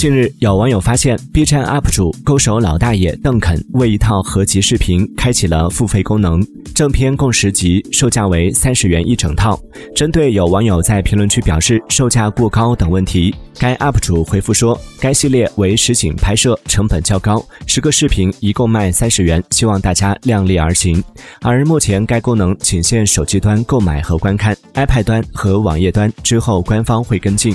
近日有网友发现 b 站 up 主勾手老大爷邓肯为一套合集视频开启了付费功能。正片共十集售价为三十元一整套。针对有网友在评论区表示售价过高等问题该 up 主回复说该系列为实景拍摄成本较高十个视频一共卖三十元希望大家量力而行。而目前该功能仅限手机端购买和观看 ipad 端和网页端之后官方会跟进。